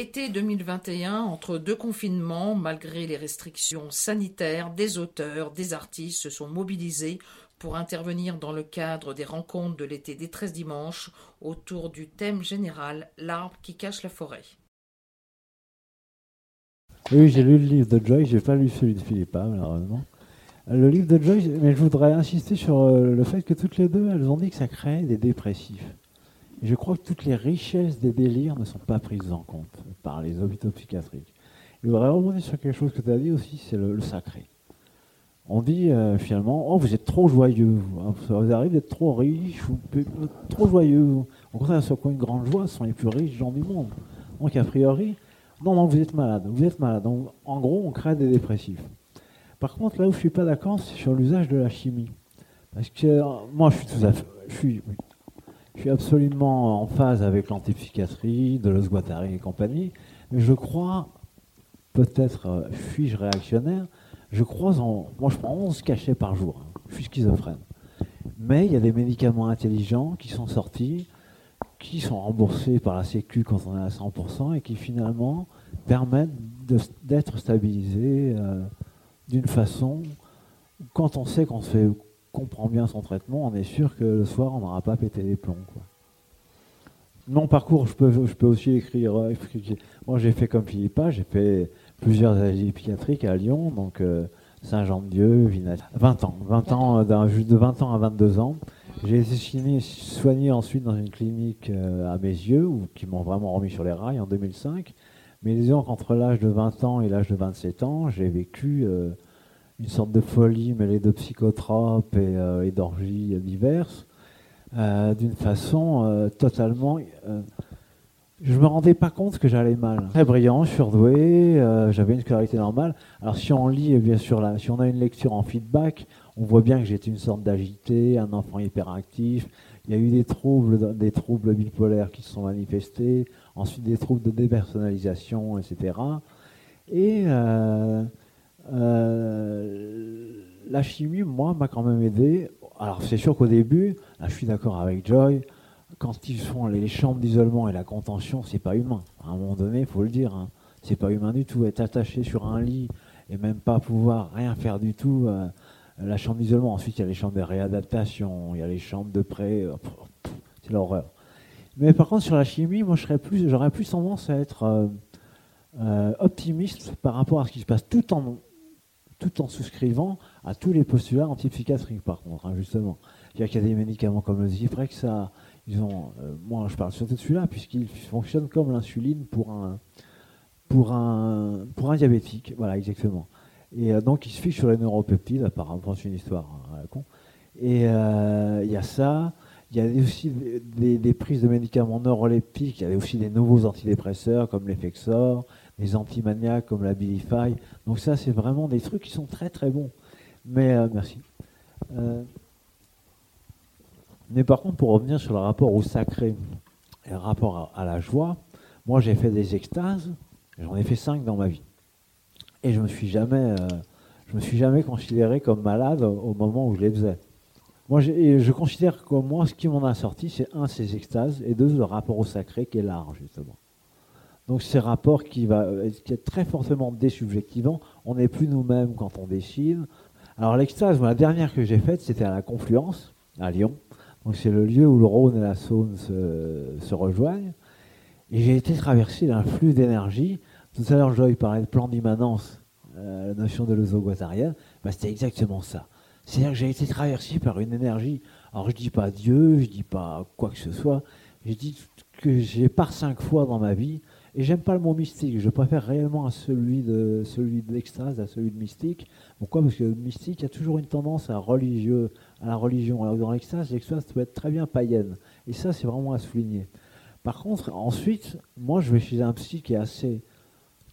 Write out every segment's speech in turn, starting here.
Été 2021, entre deux confinements, malgré les restrictions sanitaires, des auteurs, des artistes se sont mobilisés pour intervenir dans le cadre des rencontres de l'été des 13 dimanches autour du thème général L'arbre qui cache la forêt. Oui, j'ai lu le livre de Joyce, j'ai pas lu celui de Philippa, malheureusement. Le livre de Joyce, mais je voudrais insister sur euh, le fait que toutes les deux, elles ont dit que ça créait des dépressifs. Je crois que toutes les richesses des délires ne sont pas prises en compte par les hôpitaux psychiatriques. Je voudrais rebondir sur quelque chose que tu as dit aussi, c'est le, sacré. On dit euh, finalement, oh vous êtes trop joyeux, ça vous arrive d'être trop riche ou trop joyeux. Au contraire, ce quoi une grande joie, sont les plus riches gens du monde. Donc a priori, non, non, vous êtes malade, vous êtes malade. Donc en gros, on crée des dépressifs. Par contre, là où je suis pas d'accord, c'est sur l'usage de la chimie. Parce que euh, moi, je suis tout à fait, je suis absolument en phase avec l'antipsychiatrie, de Los Guattari et compagnie, mais je crois, peut-être euh, suis-je réactionnaire, je crois en. Moi, je prends 11 cachets par jour. Hein. je suis schizophrène. Mais il y a des médicaments intelligents qui sont sortis, qui sont remboursés par la Sécu quand on est à 100% et qui finalement permettent d'être stabilisés. Euh, d'une façon, quand on sait qu'on se comprend bien son traitement, on est sûr que le soir, on n'aura pas pété les plombs. Mon parcours, je peux, aussi écrire. Euh, moi, j'ai fait comme Philippa, j'ai fait plusieurs asiles psychiatriques à Lyon, donc euh, Saint-Jean-de-Dieu, Vinat. 20 ans, 20 ans, euh, de 20 ans à 22 ans. J'ai été soigné ensuite dans une clinique à mes yeux, qui m'ont vraiment remis sur les rails en 2005. Mais disons qu'entre l'âge de 20 ans et l'âge de 27 ans, j'ai vécu une sorte de folie mêlée de psychotropes et, euh, d'orgies diverses, euh, d'une façon totalement... je me rendais pas compte que j'allais mal. Très brillant, surdoué, j'avais une scolarité normale. Alors si on lit, bien sûr, là, si on a une lecture en feedback, on voit bien que j'étais une sorte d'agité, un enfant hyperactif. Il y a eu des troubles, des troubles bipolaires qui se sont manifestés ensuite des troubles de dépersonnalisation, etc. Et euh, euh, la chimie, moi, m'a quand même aidé. Alors c'est sûr qu'au début, je suis d'accord avec Joy, quand ils font les chambres d'isolement et la contention, c'est pas humain. À un moment donné, il faut le dire, hein. c'est pas humain du tout. Être attaché sur un lit et même pas pouvoir rien faire du tout. Euh, la chambre d'isolement, ensuite il y a les chambres de réadaptation, il y a les chambres de prêt, c'est l'horreur. Mais par contre, sur la chimie, moi, j'aurais plus, plus tendance à être euh, euh, optimiste par rapport à ce qui se passe, tout en, tout en souscrivant à tous les postulats antipsychiatriques, par contre, hein, justement. Il y a des médicaments comme le Zyprexa, ça, ils ont, euh, moi, je parle surtout de celui-là, puisqu'il fonctionne comme l'insuline pour un, pour, un, pour un diabétique. Voilà, exactement. Et donc, il se fiche sur les neuropeptides, apparemment, c'est une histoire hein, à la con. Et il y a ça. Il y a aussi des, prises de médicaments neuroleptiques, il y a aussi des nouveaux antidépresseurs comme l'Effexor, des antimaniaques comme la Bilify. Donc ça, c'est vraiment des trucs qui sont très très bons. Mais euh, merci. Euh, mais par contre, pour revenir sur le rapport au sacré et le rapport à, la joie, moi j'ai fait des extases, j'en ai fait cinq dans ma vie. Et je me suis jamais, euh, je me suis jamais considéré comme malade au moment où je les faisais. Moi, je, considère que moi, ce qui m'en a sorti, c'est un, ces extases, et deux, le rapport au sacré, qui est l'art, justement. Donc, ces rapports qui, va, qui est très fortement désubjectivant. On n'est plus nous-mêmes quand on dessine. Alors, l'extase, la dernière que j'ai faite, c'était à la Confluence, à Lyon. Donc, c'est le lieu où le Rhône et la Saône se, rejoignent. Et j'ai été traversé d'un flux d'énergie. Tout à l'heure, je parlais de plan d'immanence, euh, la notion de l'oso-guattarienne. Bah, c'était exactement ça. C'est-à-dire que j'ai été traversé par une énergie. Alors je dis pas Dieu, je dis pas quoi que ce soit. Je dis que j'ai par cinq fois dans ma vie. Et j'aime pas le mot mystique. Je préfère réellement à celui de celui de l'extase à celui de mystique. Pourquoi? Parce que mystique, il y a toujours une tendance à religieux, à la religion. Alors dans l'extase, l'extase peut être très bien païenne. Et ça, c'est vraiment à souligner. Par contre, ensuite, moi, je vais chez un psy qui est assez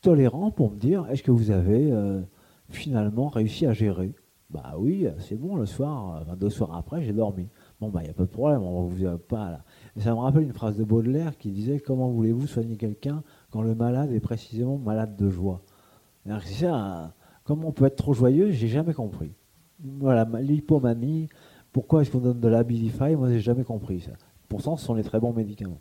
tolérant pour me dire est-ce que vous avez euh, finalement réussi à gérer? Bah oui, c'est bon, le soir, enfin, deux soirs après, j'ai dormi. Bon, bah, il n'y a pas de problème, on vous a pas là. Ça me rappelle une phrase de Baudelaire qui disait Comment voulez-vous soigner quelqu'un le malade est précisément malade de joie C'est ça, comment on peut être trop joyeux J'ai jamais compris. Voilà, l'hypomanie, pourquoi est-ce qu'on donne de l'Abilify Moi, j'ai jamais compris ça. Pourtant, ce sont les très bons médicaments.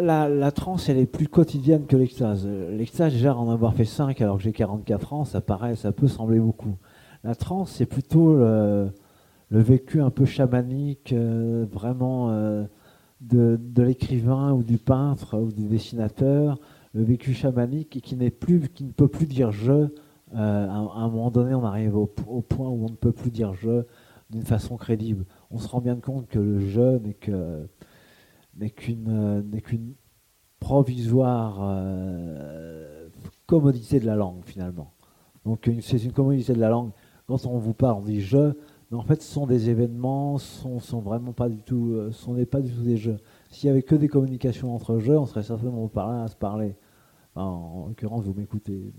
La, la transe, elle est plus quotidienne que l'extase. L'extase, déjà, en avoir fait 5 alors que j'ai 44 ans, ça paraît, ça peut sembler beaucoup. La transe, c'est plutôt le, vécu un peu chamanique, euh, vraiment euh, de, l'écrivain ou du peintre ou du dessinateur, le vécu chamanique qui plus, qui ne peut plus dire je. Euh, à, un moment donné, on arrive au, point où on ne peut plus dire je d'une façon crédible. On se rend bien compte que le je n'est que qu'une n'est qu'une provisoire commodité de la langue finalement. Donc c'est une commodité de la langue. Quand on vous parle, on dit je, mais en fait, ce sont des événements, ce sont, sont vraiment pas du tout, euh, ce n'est pas du tout des jeux. S'il y avait que des communications entre jeux, on serait certainement pas là à se parler. en, l'occurrence, vous m'écoutez.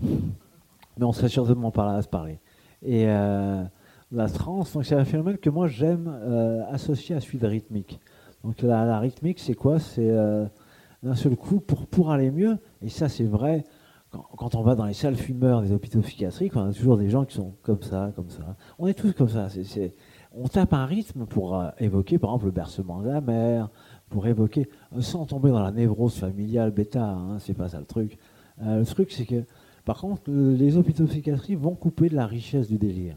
Mais on serait certainement pas là à se parler. Et euh, la trance, c'est un phénomène que moi j'aime euh, associer à celui de rythmique. Donc la, rythmique, c'est quoi? C'est d'un seul coup, pour, pour aller mieux, et ça c'est vrai, quand, on va dans les salles fumeurs des hôpitaux psychiatriques, on a toujours des gens qui sont comme ça, comme ça. On est tous comme ça. on tape un rythme pour euh, évoquer, par exemple, le bercement de la mère, pour évoquer, euh, sans tomber dans la névrose familiale bêta, hein, c'est pas ça le truc. Euh, le truc, c'est que, par contre, les hôpitaux psychiatriques vont couper de la richesse du délire.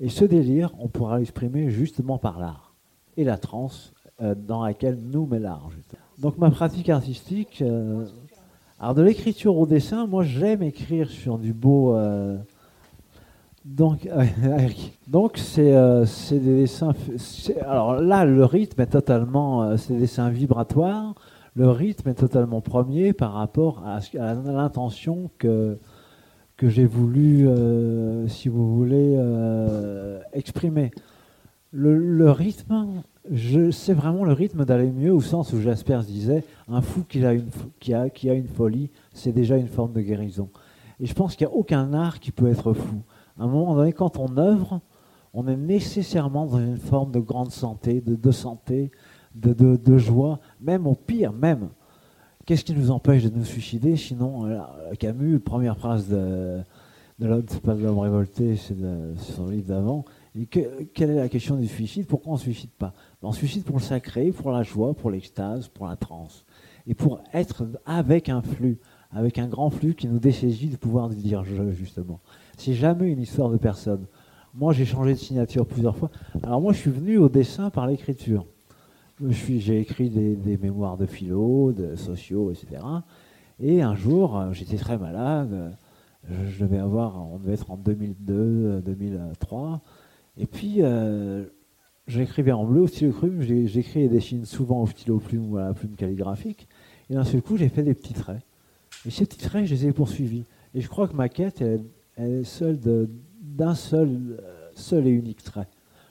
Et ce délire, on pourra l'exprimer justement par l'art. Et la transe, dans laquelle nous met l'art. Donc ma pratique artistique, alors de l'écriture au dessin, moi j'aime écrire sur du beau. Euh, donc, donc euh, c'est des dessins. Alors là, le rythme est totalement, euh, c'est des dessins vibratoires. Le rythme est totalement premier par rapport à, l'intention que que j'ai voulu, si vous voulez, exprimer. Le rythme, c'est vraiment le rythme d'aller mieux, au sens où Jasper disait un fou qui a une, qui a, qui a une folie, c'est déjà une forme de guérison. Et je pense qu'il n'y a aucun art qui peut être fou. À un moment donné, quand on œuvre, on est nécessairement dans une forme de grande santé, de, santé, de, de, joie, même au pire, même. Qu'est-ce qui nous empêche de nous suicider Sinon, euh, Camus, première phrase de, de l'homme révolté, c'est son livre d'avant. Quelle est la question du suicide? Pourquoi on ne suicide pas? On suicide pour le sacré, pour la joie, pour l'extase, pour la transe. Et pour être avec un flux, avec un grand flux qui nous dessaisit de pouvoir dire justement. C'est jamais une histoire de personne. Moi, j'ai changé de signature plusieurs fois. Alors moi, je suis venu au dessin par l'écriture. J'ai écrit des, mémoires de philo, de sociaux, etc. Et un jour, euh, j'étais très malade. Je, devais avoir, on devait être en 2002, 2003. Et puis, euh, j'écrivais en bleu au stylo plume, j'écris et dessine souvent au stylo plume ou à la plume calligraphique, et d'un seul coup j'ai fait des petits traits. Et ces petits traits, je les ai poursuivis. Et je crois que ma quête, elle, est seule d'un seul, euh, seul et unique trait.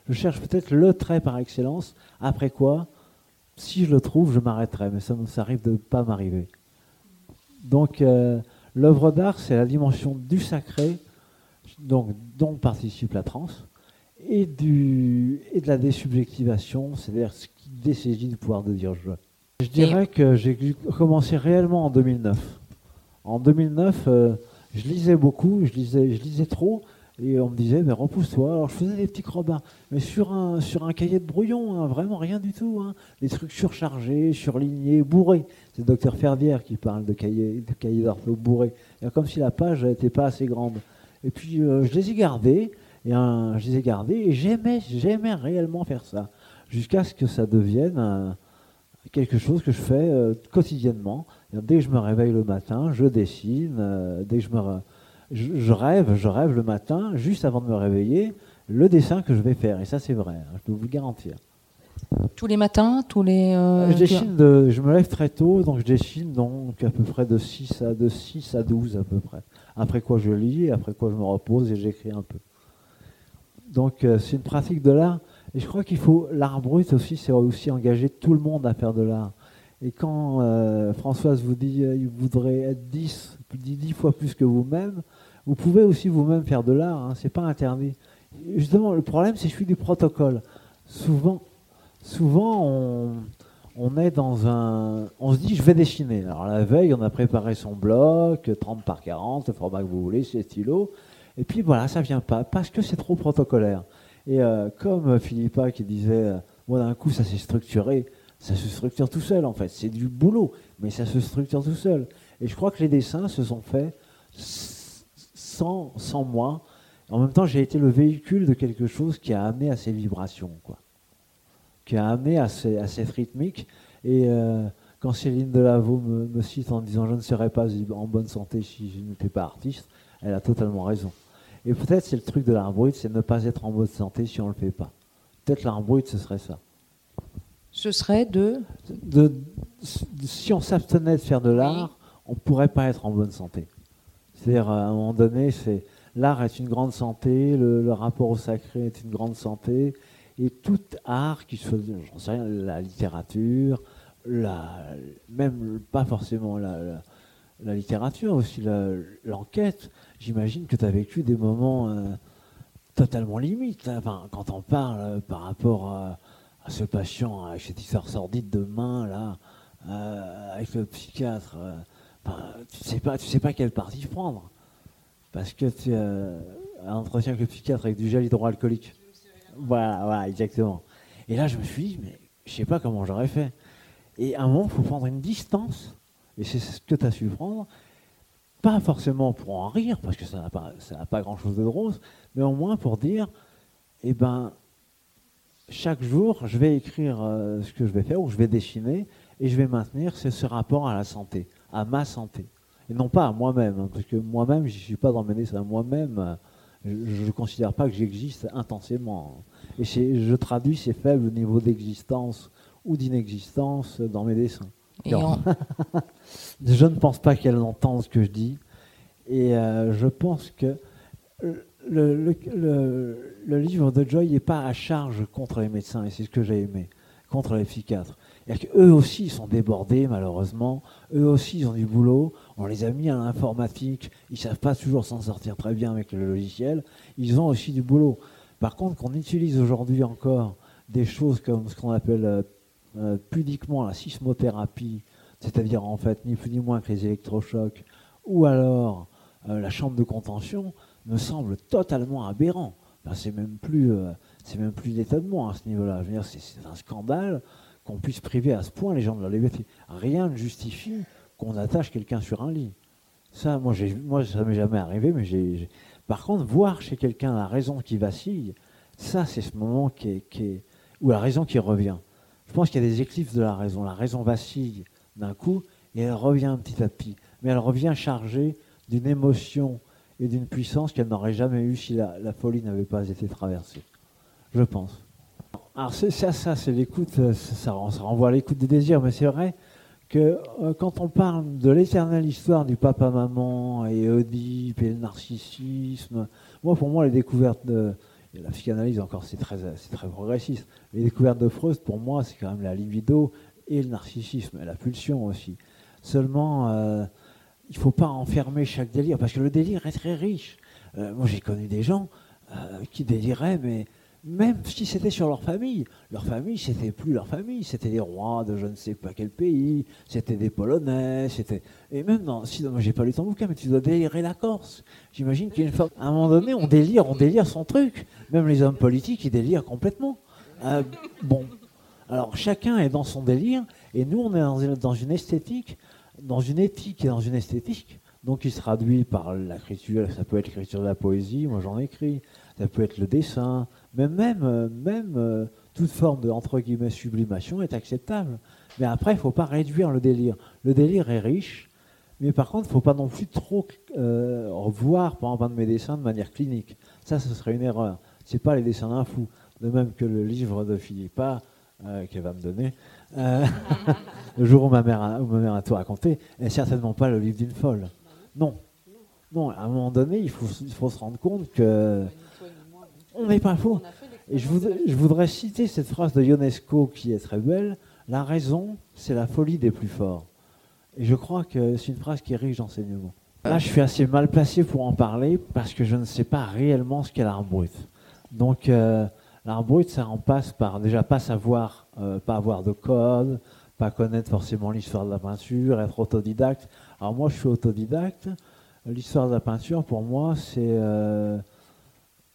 Je cherche peut-être le trait par excellence, après quoi, si je le trouve, je m'arrêterai, mais ça, ça arrive de ne pas m'arriver. Donc euh, l'œuvre d'art, c'est la dimension du sacré, donc, dont participe la transe, et, du, et de la désubjectivation, c'est-à-dire ce qui dessaisit du pouvoir de dire je. Je dirais que j'ai commencé réellement en 2009. En 2009, euh, je lisais beaucoup, je lisais, je lisais trop, et on me disait, mais repousse-toi. Alors je faisais des petits crobats, mais sur un, sur un cahier de brouillon, hein, vraiment rien du tout. Hein. Des trucs surchargés, surlignés, bourrés. C'est le docteur Fervière qui parle de cahier, de cahier d'ortho bourré. Comme si la page n'était pas assez grande. Et puis euh, je les ai gardés, et je les ai gardés et j'aimais, j'aimais réellement faire ça. Jusqu'à ce que ça devienne quelque chose que je fais euh, quotidiennement. Dès que je me réveille le matin, je dessine. Euh, dès que je me je, rêve, je rêve le matin, juste avant de me réveiller, le dessin que je vais faire. Et ça, c'est vrai, hein, je peux vous le garantir. Tous les matins, tous les. Euh, je dessine, de, je me lève très tôt, donc je dessine donc à peu près de 6 à, de 6 à 12 à peu près. Après quoi je lis, après quoi je me repose et j'écris un peu. Donc euh, c'est une pratique de l'art. Et je crois qu'il faut l'art brut aussi, c'est aussi engager tout le monde à faire de l'art. Et quand euh, Françoise vous dit qu'il euh, voudrait être 10, 10 fois plus que vous-même, vous pouvez aussi vous-même faire de l'art, hein, c'est pas interdit. Justement, le problème, c'est que je suis du protocole. Souvent, souvent on, on, est dans un. On se dit, je vais dessiner. Alors la veille, on a préparé son bloc, 30 par 40, le format que vous voulez, ses stylos. Et puis voilà, ça vient pas parce que c'est trop protocolaire. Et euh, comme Philippa qui disait, euh, moi d'un coup ça s'est structuré, ça se structure tout seul en fait. C'est du boulot, mais ça se structure tout seul. Et je crois que les dessins se sont faits sans, sans moi. En même temps, j'ai été le véhicule de quelque chose qui a amené à ces vibrations, quoi. Qui a amené à, à cette rythmique. Et euh, quand Céline Delaveau me, cite en disant je ne serais pas en bonne santé si je n'étais pas artiste, elle a totalement raison. Et peut-être c'est le truc de l'art brut, c'est ne pas être en bonne santé si on ne le fait pas. Peut-être l'art brut, ce serait ça. Ce serait de... de Si on s'abstenait de faire de l'art, on ne pourrait pas être en bonne santé. C'est-à-dire, à un moment donné, c'est l'art est une grande santé, le, rapport au sacré est une grande santé, et tout art qui se j'en sais rien, la littérature, la, même pas forcément la, la, littérature, aussi l'enquête. J'imagine que tu as vécu des moments euh, totalement limites. Hein. Enfin, quand on parle euh, par rapport à, ce patient, avec cette histoire sordide de main, là, euh, avec le psychiatre, tu sais pas, tu sais pas quelle partie prendre. Parce que tu as un entretien avec le psychiatre avec du gel hydroalcoolique. Voilà, voilà, exactement. Et là, je me suis dit, mais je sais pas comment j'aurais fait. Et à un moment, il faut prendre une distance, et c'est ce que tu as su prendre, pas forcément pour en rire, parce que ça n'a pas, pas grand-chose de drôle, mais au moins pour dire, eh ben, chaque jour, je vais écrire euh, ce que je vais faire, ou je vais dessiner, et je vais maintenir ce, rapport à la santé, à ma santé. Et non pas à moi-même, hein, parce que moi-même, je ne suis pas dans mes dessins. Moi-même, je ne considère pas que j'existe intensément. Et je traduis ces faibles niveaux d'existence ou d'inexistence dans mes dessins. je ne pense pas qu'elle entende ce que je dis. Et euh, je pense que le, livre de Joy n'est pas à charge contre les médecins, et c'est ce que j'ai aimé, contre les psychiatres. Eux aussi sont débordés, malheureusement. Eux aussi, ils ont du boulot. On les a mis à l'informatique. Ils ne savent pas toujours s'en sortir très bien avec le logiciel. Ils ont aussi du boulot. Par contre, qu'on utilise aujourd'hui encore des choses comme ce qu'on appelle euh, pudiquement la sismothérapie, c'est-à-dire en fait ni plus ni moins que les électrochocs, ou alors euh, la chambre de contention, me semble totalement aberrant. c'est même plus, euh, c'est même plus d'étonnement à ce niveau-là. Je veux dire, c'est un scandale qu'on puisse priver à ce point les gens de leur liberté. Rien ne justifie qu'on attache quelqu'un sur un lit. Ça, moi, moi ça m'est jamais arrivé, mais j'ai. Par contre, voir chez quelqu'un la raison qui vacille, ça, c'est ce moment où la raison qui revient. Je pense qu'il y a des éclipses de la raison. La raison vacille d'un coup et elle revient petit à petit. Mais elle revient chargée d'une émotion et d'une puissance qu'elle n'aurait jamais eue si la, folie n'avait pas été traversée. Je pense. Alors ça, c'est l'écoute, euh, ça, renvoie à l'écoute des désirs, mais c'est vrai que euh, quand on parle de l'éternelle histoire du papa-maman et Oedipe et le narcissisme, moi pour moi les découvertes de, la psychanalyse, encore, c'est très, très progressiste. Les découvertes de Freud, pour moi, c'est quand même la libido et le narcissisme, et la pulsion aussi. Seulement, euh, il ne faut pas enfermer chaque délire, parce que le délire est très riche. Euh, moi, j'ai connu des gens euh, qui déliraient, mais même si c'était sur leur famille. Leur famille, c'était plus leur famille, c'était des rois de je ne sais pas quel pays, c'était des Polonais, c'était. Et même dans. Si, moi, j'ai pas lu ton bouquin, mais tu dois délirer la Corse. J'imagine qu'il y a une forme. À un moment donné, on délire, on délire son truc. Même les hommes politiques, ils délirent complètement. Euh, bon. Alors, chacun est dans son délire, et nous, on est dans une esthétique, dans une éthique et dans une esthétique. Donc, il se traduit par l'écriture, ça peut être l'écriture de la poésie, moi j'en écris, ça peut être le dessin, mais même, euh, même euh, toute forme de entre guillemets sublimation est acceptable. Mais après, il ne faut pas réduire le délire. Le délire est riche, mais par contre, il ne faut pas non plus trop euh, revoir, par exemple, un de mes dessins de manière clinique. Ça, ce serait une erreur. Ce n'est pas les dessins d'un fou. De même que le livre de Philippa, qu'elle va me donner, le jour où ma, mère a, ma mère a tout raconté, n'est certainement pas le livre d'une folle. Non. Non, à un moment donné, il faut, il faut se rendre compte que on n'est pas faux. Et je voudrais, citer cette phrase de Ionesco qui est très belle. La raison, c'est la folie des plus forts. Et je crois que c'est une phrase qui est riche d'enseignement. Là, je suis assez mal placé pour en parler parce que je ne sais pas réellement ce qu'est l'art brut. Donc, euh, l'art brut, ça en passe par déjà pas savoir, euh, pas avoir de code, pas connaître forcément l'histoire de la peinture, être autodidacte. Alors moi, je suis autodidacte. L'histoire de la peinture, pour moi, c'est euh,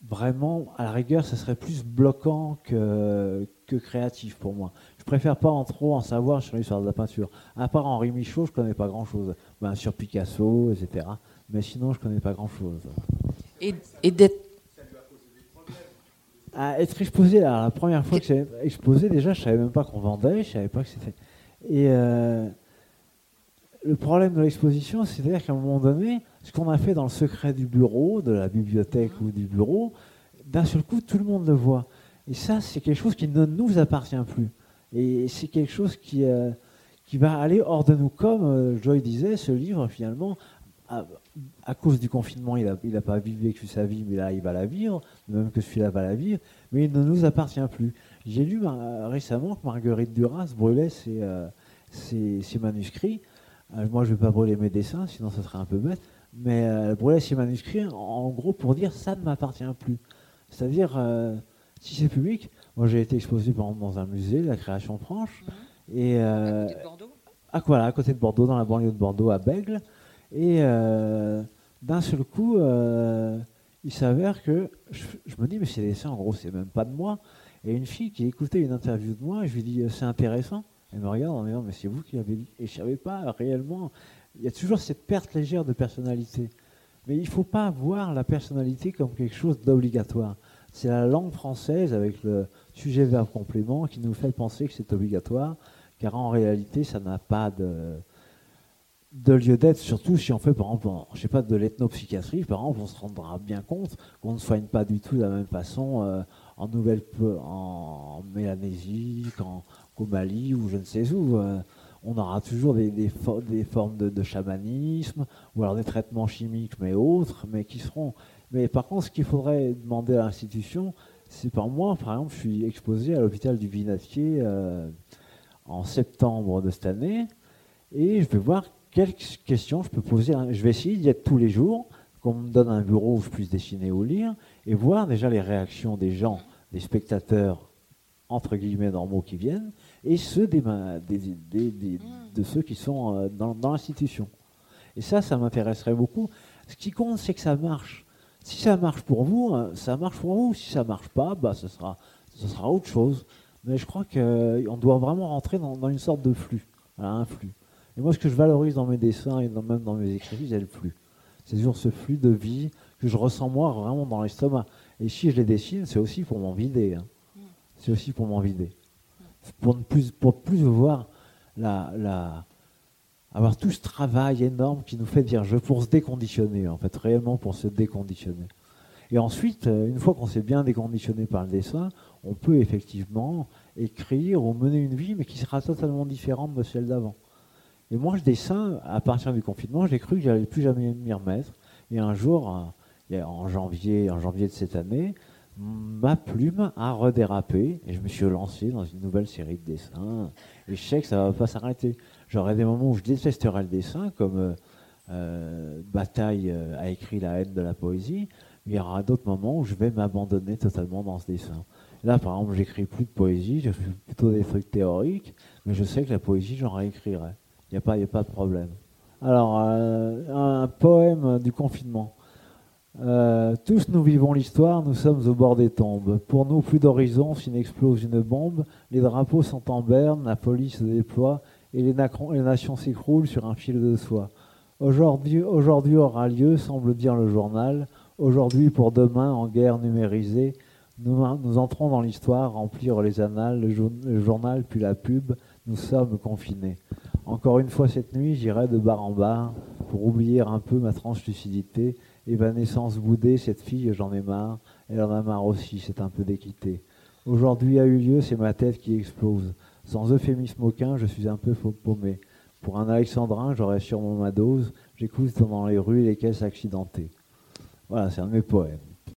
vraiment, à la rigueur, ça serait plus bloquant que, que créatif pour moi. Je préfère pas en trop en savoir sur l'histoire de la peinture. À part Henri Michaud, je connais pas grand-chose. Ben, sur Picasso, etc. Mais sinon, je connais pas grand-chose. Et, et d'être À être exposé, alors, la première fois que j'ai exposé, déjà, je savais même pas qu'on vendait, je savais pas que c'était. Et euh, le problème de l'exposition, c'est-à-dire qu'à un moment donné, ce qu'on a fait dans le secret du bureau, de la bibliothèque ou du bureau, d'un seul coup, tout le monde le voit. Et ça, c'est quelque chose qui ne nous appartient plus. Et c'est quelque chose qui, euh, qui va aller hors de nous. Comme euh, Joy disait, ce livre, finalement, à, cause du confinement, il n'a il a pas vécu sa vie, mais là, il va la vivre, même que celui-là va la vivre, mais il ne nous appartient plus. J'ai lu euh, récemment que Marguerite Duras brûlait ses- ses manuscrits. Euh, moi, je ne vais pas brûler mes dessins, sinon ce serait un peu bête. Mais euh, elle brûlait ses manuscrits, en, en gros, pour dire ça ne m'appartient plus. C'est-à-dire, euh, si c'est public, moi j'ai été exposé par exemple dans un musée, la création franche, et euh, ah, voilà, à côté de Bordeaux, dans la banlieue de Bordeaux, à Bègle. Et euh, d'un seul coup, euh, il s'avère que je, je me dis, mais ces dessins, en gros, c'est même pas de moi. Et une fille qui écoutait une interview de moi, je lui dis, euh, c'est intéressant. Elle me regarde en me disant, mais c'est vous qui l'avez dit. Et je savais pas réellement. Il y a toujours cette perte légère de personnalité. Mais il ne faut pas voir la personnalité comme quelque chose d'obligatoire. C'est la langue française avec le sujet verbe complément qui nous fait penser que c'est obligatoire, car en réalité, ça n'a pas de, lieu d'être, surtout si on fait par exemple, en- sais pas, de l'ethnopsychiatrie, par exemple, on se rendra bien compte qu'on ne soigne pas du tout de la même façon euh, en Nouvelle, en Mélanésie, qu'au Mali ou je ne sais où. euh, on aura toujours des, des fo- des formes de, de chamanisme ou alors des traitements chimiques, mais autres, mais qui seront. Mais par contre, ce qu'il faudrait demander à l'institution, c'est par moi, par exemple, je suis exposé à l'hôpital du Vinatier euh, en septembre de cette année, et je vais voir quelles questions je peux poser. Je vais essayer d'y être tous les jours, qu'on me donne un bureau où je puisse dessiner ou lire, et voir déjà les réactions des gens, des spectateurs, entre guillemets, normaux qui viennent, et ceux des, des- des- des- de ceux qui sont euh, dans, dans l'institution. Et ça, ça m'intéresserait beaucoup. Ce qui compte, c'est que ça marche. Si ça marche pour vous, euh, ça marche pour vous. Si ça marche pas, bah, ce, sera, ce sera autre chose. Mais je crois qu'on doit vraiment rentrer dans, une sorte de flux, voilà, un flux. Et moi, ce que je valorise dans mes dessins et même dans mes écrits, c'est le flux. C'est toujours ce flux de vie que je ressens moi vraiment dans l'estomac. Et si je les dessine, c'est aussi pour m'en vider. hein. C'est aussi pour m'en vider. Pour ne plus, pour plus voir la, la, avoir tout ce travail énorme qui nous fait dire je pour se déconditionner, en fait, réellement pour se déconditionner. Et ensuite, euh, une fois qu'on s'est bien déconditionné par le dessin, on peut effectivement écrire ou mener une vie, mais qui sera totalement différente de celle d'avant. Et moi, je dessine, à partir du confinement, j'ai cru que j'allais plus jamais m'y remettre. Et un jour, euh, en janvier, en janvier de cette année, ma plume a redérapé et je me suis lancé dans une nouvelle série de dessins. Et je sais que ça va pas s'arrêter. J'aurai des moments où je détesterai le dessin, comme euh, euh, Bataille euh, a écrit La haine de la poésie. Mais il y aura d'autres moments où je vais m'abandonner totalement dans ce dessin. Là, par exemple, j'écris plus de poésie, je fais plutôt des trucs théoriques, mais je sais que la poésie, j'en réécrirai. Il n'y a, pas- de problème. Alors, un poème du confinement. Euh, tous nous vivons l'histoire, nous sommes au bord des tombes. Pour nous, plus d'horizon s'il n'explose une bombe. Les drapeaux sont en berne, la police se déploie et les, nations s'écroulent sur un fil de soie. Aujourd'hui, aura lieu, semble dire le journal. Aujourd'hui pour demain, en guerre numérisée, nous, entrons dans l'histoire, remplir les annales, le, le journal puis la pub. Nous sommes confinés. Encore une fois cette nuit, j'irai de bar en bar pour oublier un peu ma translucidité. Évanescence boudée, cette fille, j'en ai marre. Elle en a marre aussi, c'est un peu d'équité. Aujourd'hui a eu lieu, c'est ma tête qui explose. Sans euphémisme aucun, je suis un peu faux paumé. Pour un alexandrin, j'aurais sûrement ma dose. J'écoute dans les rues les caisses accidentées. Voilà, c'est un de mes poèmes.